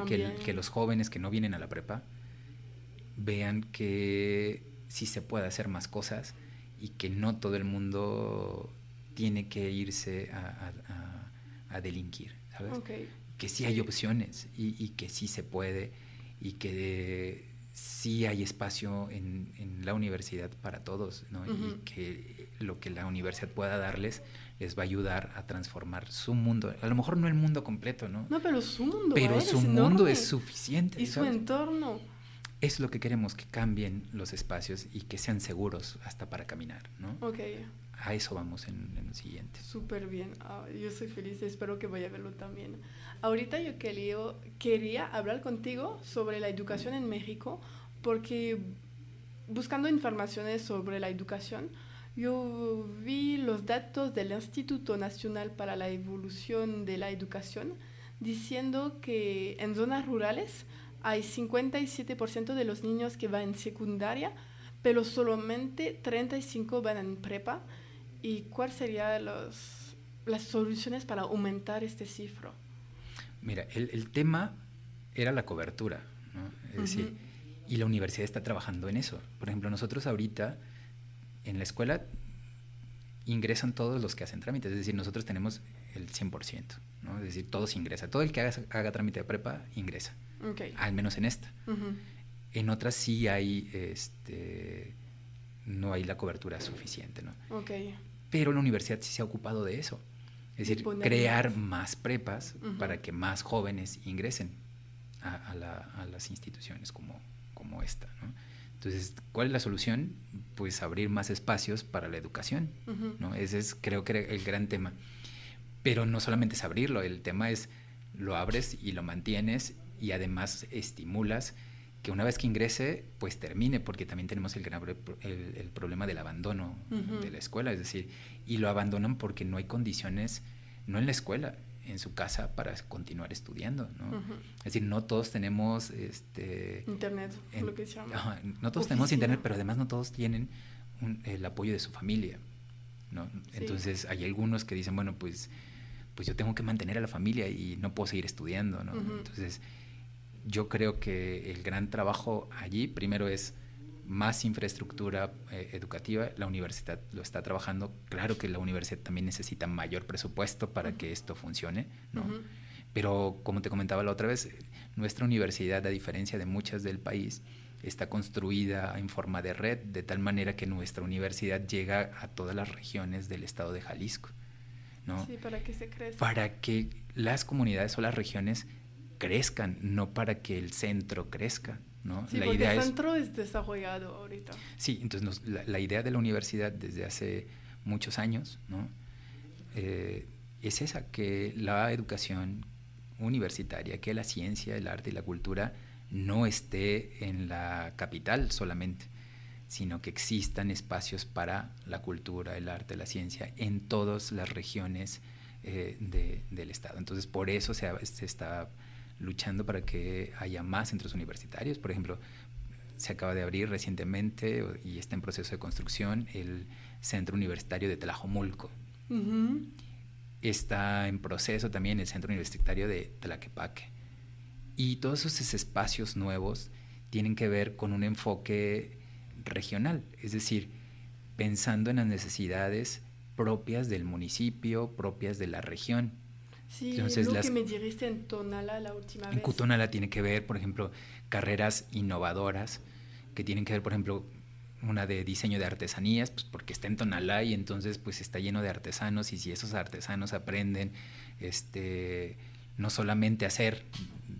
que los jóvenes que no vienen a la prepa vean que sí se puede hacer más cosas y que no todo el mundo tiene que irse a, delinquir, ¿sabes? Que sí hay opciones y, que sí se puede y que sí hay espacio en, la universidad para todos, ¿no? Y que lo que la universidad pueda darles les va a ayudar a transformar su mundo. A lo mejor no el mundo completo, ¿no? No, pero su mundo. Pero su mundo es suficiente. Y su entorno es lo que queremos, que cambien los espacios y que sean seguros hasta para caminar, ¿no? Ok. A eso vamos en, en el siguiente. Súper bien. Ah, yo soy feliz, espero que vaya a verlo también. Ahorita yo quería, quería hablar contigo sobre la educación en México, porque buscando informaciones sobre la educación, yo vi los datos del Instituto Nacional para la Evolución de la Educación diciendo que en zonas rurales hay 57% de los niños que van en secundaria, pero solamente 35 van en prepa. ¿Y cuáles serían las soluciones para aumentar este cifro? Mira, el, el tema era la cobertura, ¿no? Es decir, y la universidad está trabajando en eso. Por ejemplo, nosotros ahorita en la escuela ingresan todos los que hacen trámites, es decir, nosotros tenemos el 100%, ¿no? Es decir, todos ingresan. Todo el que haga, haga trámite de prepa ingresa. Al menos en esta. En otras sí hay, este, no hay la cobertura suficiente, ¿no? Pero la universidad sí se ha ocupado de eso. Es decir, crear más prepas para que más jóvenes ingresen a, las instituciones como, como esta, ¿no? Entonces, ¿cuál es la solución? Pues abrir más espacios para la educación, ¿no? Ese es, creo que, el gran tema. Pero no solamente es abrirlo, el tema es lo abres y lo mantienes y además estimulas que una vez que ingrese, pues termine, porque también tenemos el, el, problema del abandono de la escuela, es decir, y lo abandonan porque no hay condiciones, no en la escuela, en su casa para continuar estudiando, ¿no? Es decir, no todos tenemos este internet, lo que se llama. no todos tenemos internet, pero además no todos tienen el apoyo de su familia, ¿no? Entonces hay algunos que dicen, bueno, pues pues yo tengo que mantener a la familia y no puedo seguir estudiando, ¿no? Entonces yo creo que el gran trabajo allí primero es más infraestructura eh, educativa, la universidad lo está trabajando, claro que la universidad también necesita mayor presupuesto para que esto funcione, ¿no? Pero como te comentaba la otra vez, nuestra universidad, a diferencia de muchas del país, está construida en forma de red, de tal manera que nuestra universidad llega a todas las regiones del estado de Jalisco. ¿No? Sí, para que se crezca. Para que las comunidades o las regiones crezcan, no para que el centro crezca. ¿no? Sí, la porque idea el centro es, desarrollado ahorita. Sí, entonces la, idea de la universidad desde hace muchos años ¿no? Eh, es esa, que la educación universitaria, que la ciencia, el arte y la cultura no esté en la capital solamente, sino que existan espacios para la cultura, el arte, la ciencia en todas las regiones eh, del Estado. Entonces, por eso se, se está luchando para que haya más centros universitarios. Por ejemplo, se acaba de abrir recientemente y está en proceso de construcción el Centro Universitario de Tlajomulco. Está en proceso también el Centro Universitario de Tlaquepaque. Y todos esos espacios nuevos tienen que ver con un enfoque regional, es decir, pensando en las necesidades propias del municipio, propias de la región. Sí, Entonces, lo que me dijiste en Tonala la última vez. En Cutonala tiene que ver, por ejemplo, carreras innovadoras que tienen que ver, por ejemplo, una de diseño de artesanías, pues porque está en Tonalá y entonces pues está lleno de artesanos y si esos artesanos aprenden este no solamente hacer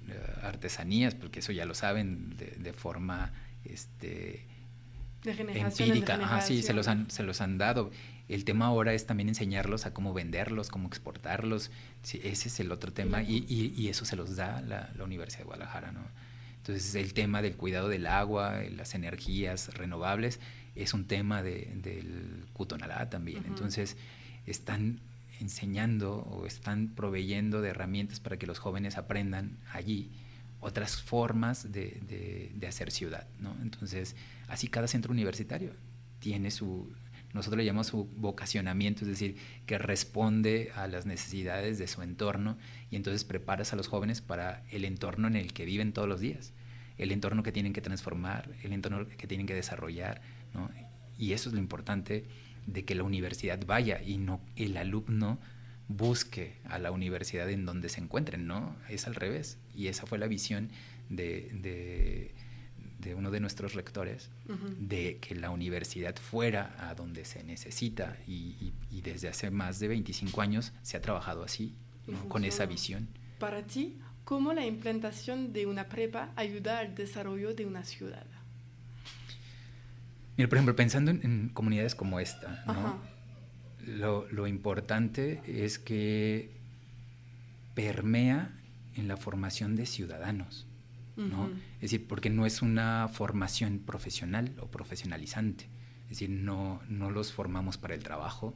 eh, artesanías, porque eso ya lo saben de, forma este, empírica, Ajá, sí, se los, han, se los han dado. El tema ahora es también enseñarlos a cómo venderlos, cómo exportarlos. ese es el otro tema y, y, eso se los da la, la, Universidad de Guadalajara. ¿no? Entonces el tema del cuidado del agua, las energías renovables, es un tema de, del Cutonalá también. Entonces están enseñando o están proveyendo de herramientas para que los jóvenes aprendan allí otras formas de, de, hacer ciudad, ¿no? Entonces, así cada centro universitario tiene su, nosotros le llamamos su vocacionamiento, es decir, que responde a las necesidades de su entorno y entonces preparas a los jóvenes para el entorno en el que viven todos los días, el entorno que tienen que transformar, el entorno que tienen que desarrollar, ¿no? Y eso es lo importante de que la universidad vaya y no el alumno busque a la universidad en donde se encuentren, ¿no? Es al revés. Y esa fue la visión de, de, uno de nuestros rectores, de que la universidad fuera a donde se necesita. Y, desde hace más de 25 años se ha trabajado así, con esa visión. Para ti, ¿cómo la implantación de una prepa ayuda al desarrollo de una ciudad? Mira, por ejemplo, pensando en, comunidades como esta, lo, importante es que permea en la formación de ciudadanos, ¿no? Es decir, porque no es una formación profesional o profesionalizante. Es decir, no, no los formamos para el trabajo,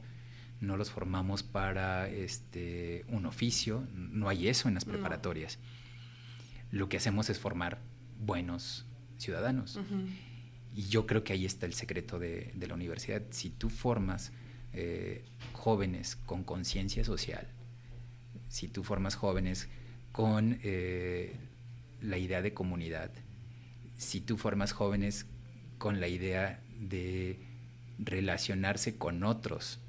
no los formamos para este, un oficio, no hay eso en las preparatorias. Lo que hacemos es formar buenos ciudadanos. Y yo creo que ahí está el secreto de, la universidad. Si tú formas eh, jóvenes con conciencia social, si tú formas jóvenes con eh, la idea de comunidad, si tú formas jóvenes con la idea de relacionarse con otros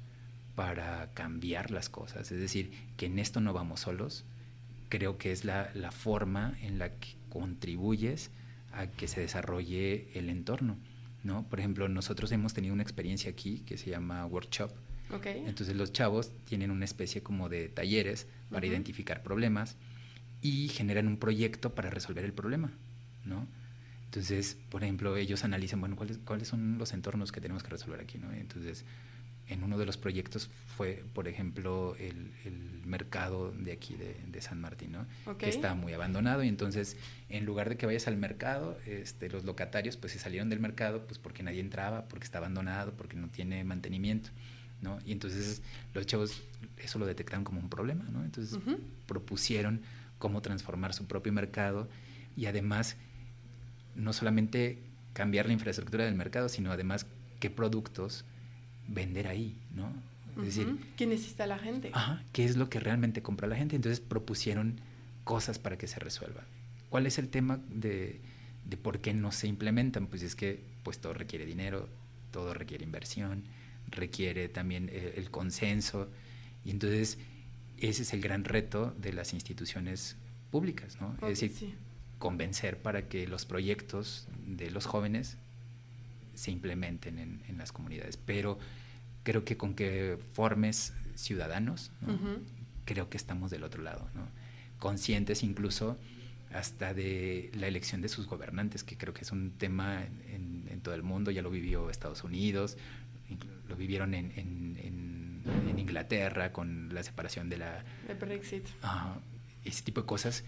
para cambiar las cosas, es decir, que en esto no vamos solos, creo que es la, la forma en la que contribuyes a que se desarrolle el entorno. ¿no? Por ejemplo, nosotros hemos tenido una experiencia aquí que se llama workshop. Entonces los chavos tienen una especie como de talleres para identificar problemas y generan un proyecto para resolver el problema, ¿no? Entonces, por ejemplo, ellos analizan, bueno, ¿cuáles, cuáles son los entornos que tenemos que resolver aquí, ¿no? Entonces, en uno de los proyectos fue, por ejemplo, el, mercado de aquí de, San Martín, ¿no? que está muy abandonado y entonces en lugar de que vayas al mercado, este, los locatarios pues se salieron del mercado pues porque nadie entraba, porque está abandonado, porque no tiene mantenimiento. ¿no? Y entonces los chavos eso lo detectaron como un problema, ¿no? Entonces propusieron cómo transformar su propio mercado y además no solamente cambiar la infraestructura del mercado, sino además qué productos vender ahí, ¿no? Es decir, ¿qué necesita la gente? Ajá, ¿qué es lo que realmente compra la gente? Entonces propusieron cosas para que se resuelva. ¿Cuál es el tema de, de por qué no se implementan? Pues es que pues todo requiere dinero, todo requiere inversión, requiere también eh, el, consenso y entonces ese es el gran reto de las instituciones públicas, ¿no? es decir, convencer para que los proyectos de los jóvenes se implementen en, en las comunidades. Pero creo que con que formes ciudadanos, creo que estamos del otro lado, ¿no? conscientes incluso hasta de la elección de sus gobernantes, que creo que es un tema en, en todo el mundo, ya lo vivió Estados Unidos, lo vivieron en, en, en Inglaterra con la separación de la... El Brexit. ese tipo de cosas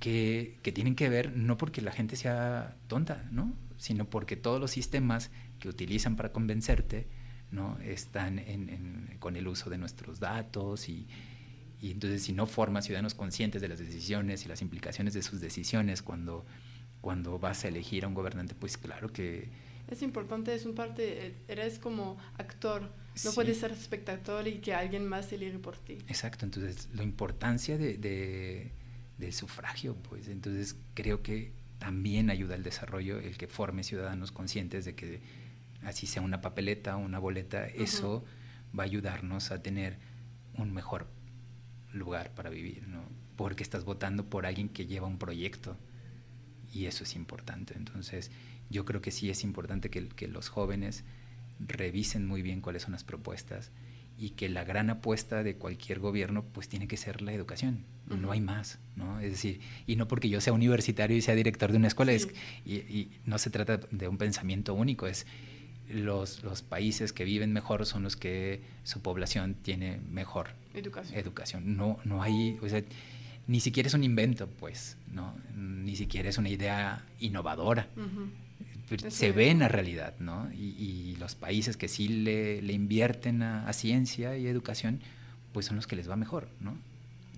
que, que, tienen que ver no porque la gente sea tonta, ¿no? sino porque todos los sistemas que utilizan para convencerte ¿no? están con el uso de nuestros datos y, entonces si no formas ciudadanos conscientes de las decisiones y las implicaciones de sus decisiones cuando, cuando vas a elegir a un gobernante, pues claro que... Es importante, es un parte, eres como actor, no puedes ser espectador y que alguien más elige por ti. Exacto, entonces la importancia de, de, del sufragio, pues entonces creo que también ayuda al desarrollo el que forme ciudadanos conscientes de que así sea una papeleta, una boleta, eso va a ayudarnos a tener un mejor lugar para vivir, ¿no? Porque estás votando por alguien que lleva un proyecto y eso es importante. Entonces, yo creo que sí es importante que, que los jóvenes revisen muy bien cuáles son las propuestas y que la gran apuesta de cualquier gobierno pues tiene que ser la educación, no hay más, ¿no? Es decir, y no porque yo sea universitario y sea director de una escuela, es, y, y, no se trata de un pensamiento único, es los, los países que viven mejor son los que su población tiene mejor educación. educación. No, no hay, o sea, ni siquiera es un invento, pues, ¿no? Ni siquiera es una idea innovadora. Se ve en la realidad, ¿no? Y, y, los países que sí le, le invierten a, a, ciencia y educación, pues son los que les va mejor, ¿no?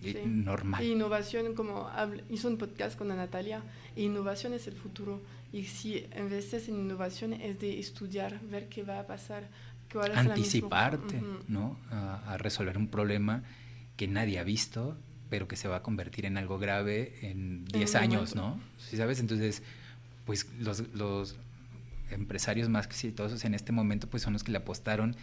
Sí. Normal. Innovación, como hizo un podcast con Natalia, innovación es el futuro. Y si en vez de innovación es de estudiar, ver qué va a pasar, cuál es Anticiparte. ¿no? A, a resolver un problema que nadie ha visto, pero que se va a convertir en algo grave en 10 años, ¿no? ¿Sí sabes? Entonces, pues los, los, empresarios más exitosos en este momento pues son los que le apostaron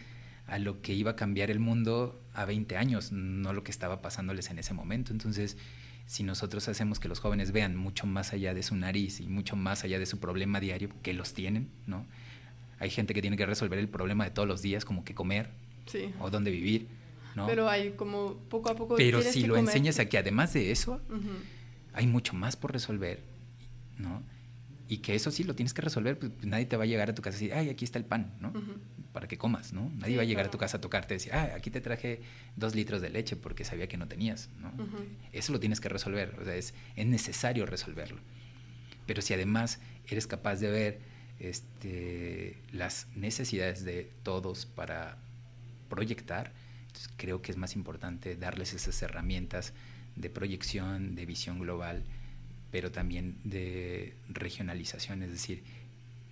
a lo que iba a cambiar el mundo a 20 años, no lo que estaba pasándoles en ese momento. Entonces, si nosotros hacemos que los jóvenes vean mucho más allá de su nariz y mucho más allá de su problema diario, que los tienen, ¿no? Hay gente que tiene que resolver el problema de todos los días, como qué comer sí. o dónde vivir, ¿no? Pero hay como poco a poco... Pero si lo comer. enseñas a que además de eso, uh -huh. hay mucho más por resolver, ¿no? Y que eso sí lo tienes que resolver, pues nadie te va a llegar a tu casa y decir, ay, aquí está el pan, ¿no? Uh -huh. Para que comas, ¿no? Nadie sí, va a llegar claro. a tu casa a tocarte y decir, ah, aquí te traje dos litros de leche porque sabía que no tenías, ¿no? Uh -huh. Eso lo tienes que resolver, o sea, es, es necesario resolverlo. Pero si además eres capaz de ver este, las necesidades de todos para proyectar, entonces creo que es más importante darles esas herramientas de proyección, de visión global, pero también de regionalización, es decir,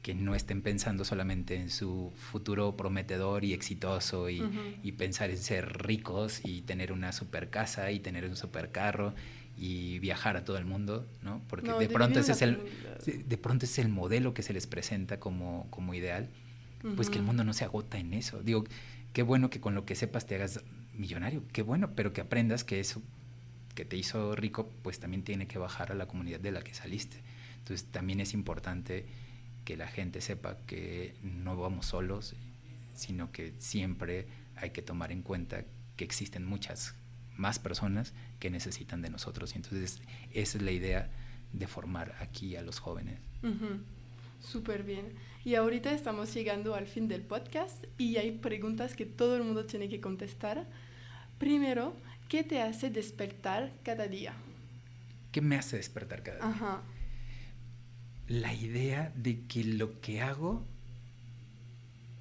que no estén pensando solamente en su futuro prometedor y exitoso y, uh -huh. y, pensar en ser ricos y tener una super casa y tener un super carro y viajar a todo el mundo, ¿no? Porque no, de, pronto ese es el de pronto es el modelo que se les presenta como, como ideal, uh -huh. pues que el mundo no se agota en eso. Digo, qué bueno que con lo que sepas te hagas millonario, qué bueno, pero que aprendas que eso que te hizo rico, pues también tiene que bajar a la comunidad de la que saliste. Entonces también es importante que la gente sepa que no vamos solos, sino que siempre hay que tomar en cuenta que existen muchas más personas que necesitan de nosotros. Y entonces esa es la idea de formar aquí a los jóvenes. Uh. Súper bien. Y ahorita estamos llegando al fin del podcast y hay preguntas que todo el mundo tiene que contestar. Primero, ¿qué te hace despertar cada día? ¿Qué me hace despertar cada día? Ajá. La idea de que lo que hago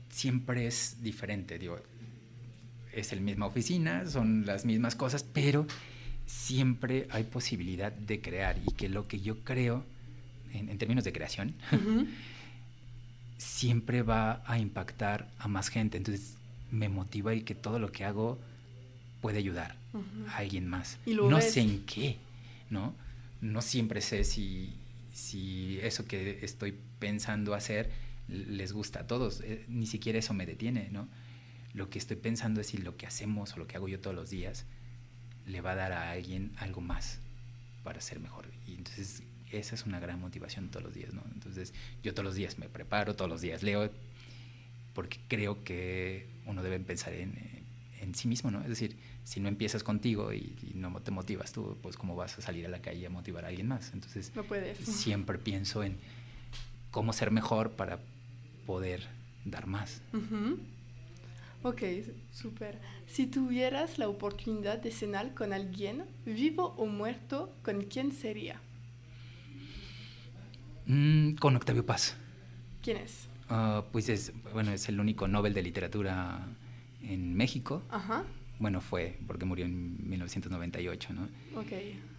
siempre es diferente. Digo, es la misma oficina, son las mismas cosas, pero siempre hay posibilidad de crear y que lo que yo creo, en, en términos de creación, uh -huh. siempre va a impactar a más gente. Entonces me motiva el que todo lo que hago puede ayudar uh -huh. a alguien más. no ves? sé en qué, ¿no? No siempre sé si, si eso que estoy pensando hacer les gusta a todos. Eh, ni siquiera eso me detiene, ¿no? Lo que estoy pensando es si lo que hacemos o lo que hago yo todos los días le va a dar a alguien algo más para ser mejor. Y entonces esa es una gran motivación todos los días, ¿no? Entonces yo todos los días me preparo, todos los días leo, porque creo que uno debe pensar en, en sí mismo, ¿no? Es decir, si no empiezas contigo y, y, no te motivas tú, pues cómo vas a salir a la calle a motivar a alguien más. Entonces no puedes. siempre pienso en cómo ser mejor para poder dar más. Uh -huh. Ok, súper. Si tuvieras la oportunidad de cenar con alguien, vivo o muerto, ¿con quién sería? Mm, con Octavio Paz. ¿Quién es? Uh, pues es, bueno, es el único Nobel de Literatura en México. Ajá. Bueno, fue porque murió en 1998, ¿no?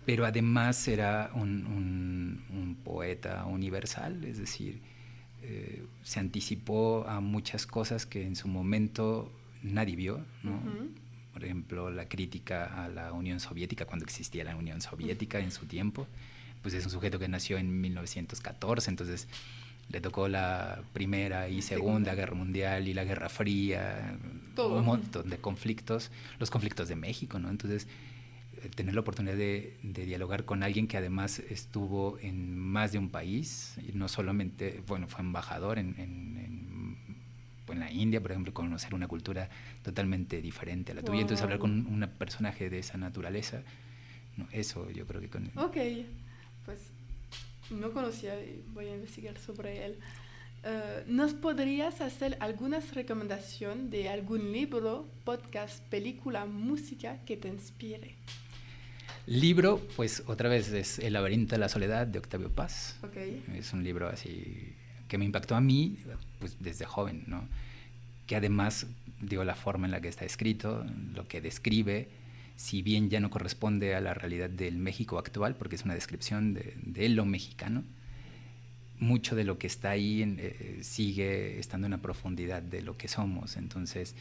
Pero además era un, un, un poeta universal, es decir, eh, se anticipó a muchas cosas que en su momento nadie vio, ¿no? Uh -huh. Por ejemplo, la crítica a la Unión Soviética, cuando existía la Unión Soviética uh -huh. en su tiempo, pues es un sujeto que nació en 1914, entonces le tocó la primera y segunda, guerra mundial y la guerra fría, Todo. un montón de conflictos, los conflictos de México, ¿no? Entonces, tener la oportunidad de, dialogar con alguien que además estuvo en más de un país, y no solamente, bueno, fue embajador en, en, la India, por ejemplo, conocer una cultura totalmente diferente a la tuya, entonces hablar con un personaje de esa naturaleza, eso yo creo que con... Ok, pues no conocía y voy a investigar sobre él. Eh, ¿Nos podrías hacer algunas recomendaciones de algún libro, podcast, película, música que te inspire? Libro, pues otra vez es El laberinto de la soledad de Octavio Paz. Okay. Es un libro así que me impactó a mí pues desde joven, ¿no? Que además, digo, la forma en la que está escrito, lo que describe, si bien ya no corresponde a la realidad del México actual, porque es una descripción de, de lo mexicano, mucho de lo que está ahí eh, sigue estando en la profundidad de lo que somos. Entonces,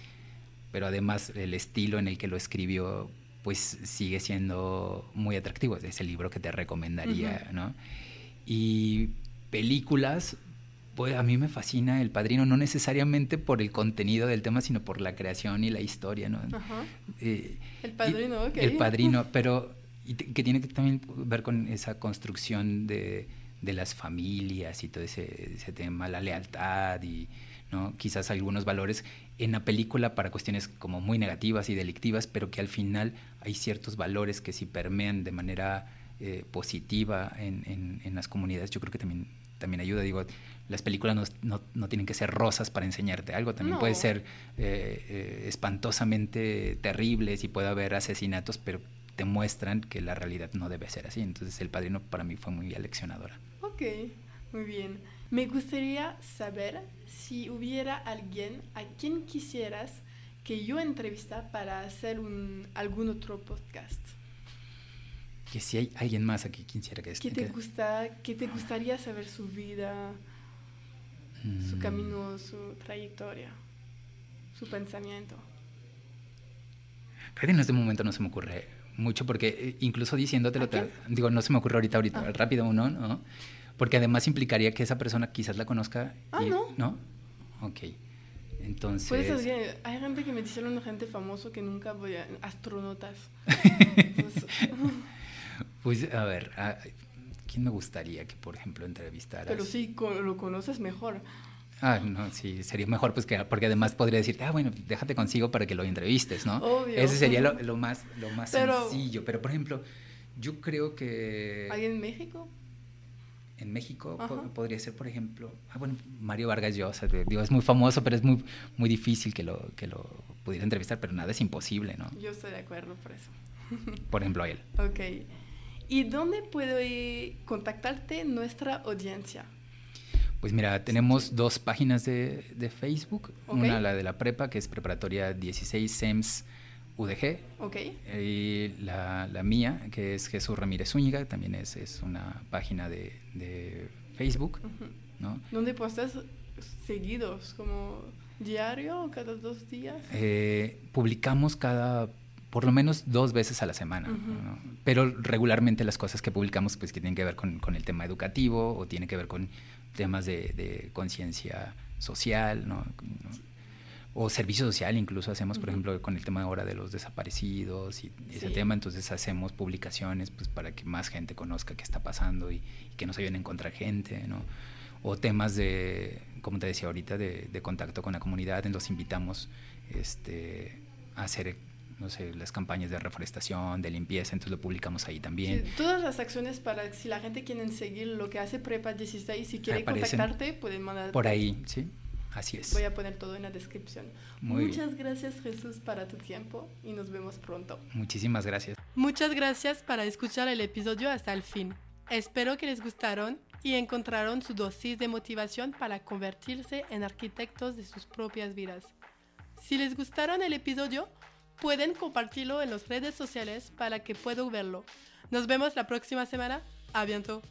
pero además el estilo en el que lo escribió, pues sigue siendo muy atractivo. Es el libro que te recomendaría, ¿no? Y películas, pues a mí me fascina El Padrino, no necesariamente por el contenido del tema, sino por la creación y la historia, ¿no? Eh, el Padrino, ok. El Padrino, pero que tiene que también ver con esa construcción de de las familias y todo ese, ese, tema, la lealtad y ¿no? quizás algunos valores en la película para cuestiones como muy negativas y delictivas, pero que al final hay ciertos valores que si permean de manera eh, positiva en, en, las comunidades, yo creo que también, también ayuda. Digo, las películas no, no, no tienen que ser rosas para enseñarte algo, también puede ser eh, eh, espantosamente terribles y puede haber asesinatos, pero te muestran que la realidad no debe ser así. Entonces el padrino para mí fue muy aleccionadora. Ok, muy bien. Me gustaría saber si hubiera alguien a quien quisieras que yo entrevista para hacer un, algún otro podcast. Que si hay alguien más a quien quisiera que esté. ¿Qué te, gusta, ¿Qué te gustaría saber su vida, su mm. camino, su trayectoria, su pensamiento? Creo que en este momento no se me ocurre mucho porque eh, incluso diciéndotelo, digo, no se me ocurre ahorita, ahorita, ah. rápido uno, ¿no? Porque además implicaría que esa persona quizás la conozca. Ah, no. ¿No? Ok. Entonces... Pues hay gente que me dice gente famoso que nunca voy a... astronautas. pues a ver, ¿quién me gustaría que, por ejemplo, entrevistaras? Pero sí, lo conoces mejor. Ah, no, sí, sería mejor, pues que, porque además podría decirte, ah, bueno, déjate consigo para que lo entrevistes, ¿no? Obvio. Ese sería lo, más, lo más sencillo. Pero, por ejemplo, yo creo que... ¿Alguien en México? En México podría ser, por ejemplo, ah, bueno, Mario Vargas Llosa, digo, es muy famoso, pero es muy, muy difícil que lo, que lo pudiera entrevistar, pero nada es imposible, ¿no? Yo estoy de acuerdo por eso. por ejemplo, él. Ok. ¿Y dónde puede contactarte nuestra audiencia? Pues mira, tenemos dos páginas de, de Facebook. Una, la de la prepa, que es preparatoria 16 SEMS UDG. Ok. Y la, la, mía, que es Jesús Ramírez Zúñiga, también es, es una página de, de Facebook. ¿no? ¿Dónde postas seguidos? ¿Como diario o cada dos días? Eh, publicamos cada por lo menos dos veces a la semana, ¿no? pero regularmente las cosas que publicamos pues que tienen que ver con, con, el tema educativo o tiene que ver con temas de, conciencia social, ¿no? o servicio social incluso hacemos, por ejemplo, con el tema ahora de los desaparecidos y ese tema, entonces hacemos publicaciones pues para que más gente conozca qué está pasando y, que no se vayan a encontrar gente, ¿no? O temas de, como te decía ahorita, de, de contacto con la comunidad, los invitamos este, a hacer no sé, las campañas de reforestación, de limpieza, entonces lo publicamos ahí también. todas las acciones para si la gente quiere seguir lo que hace Prepa 16, si quiere contactarte, pueden mandar. Por ahí, sí. Así es. Voy a poner todo en la descripción. Muchas gracias Jesús para tu tiempo y nos vemos pronto. Muchísimas gracias. Muchas gracias para escuchar el episodio hasta el fin. Espero que les gustaron y encontraron su dosis de motivación para convertirse en arquitectos de sus propias vidas. Si les gustaron el episodio, pueden compartirlo en las redes sociales para que puedan verlo. Nos vemos la próxima semana. A bientôt.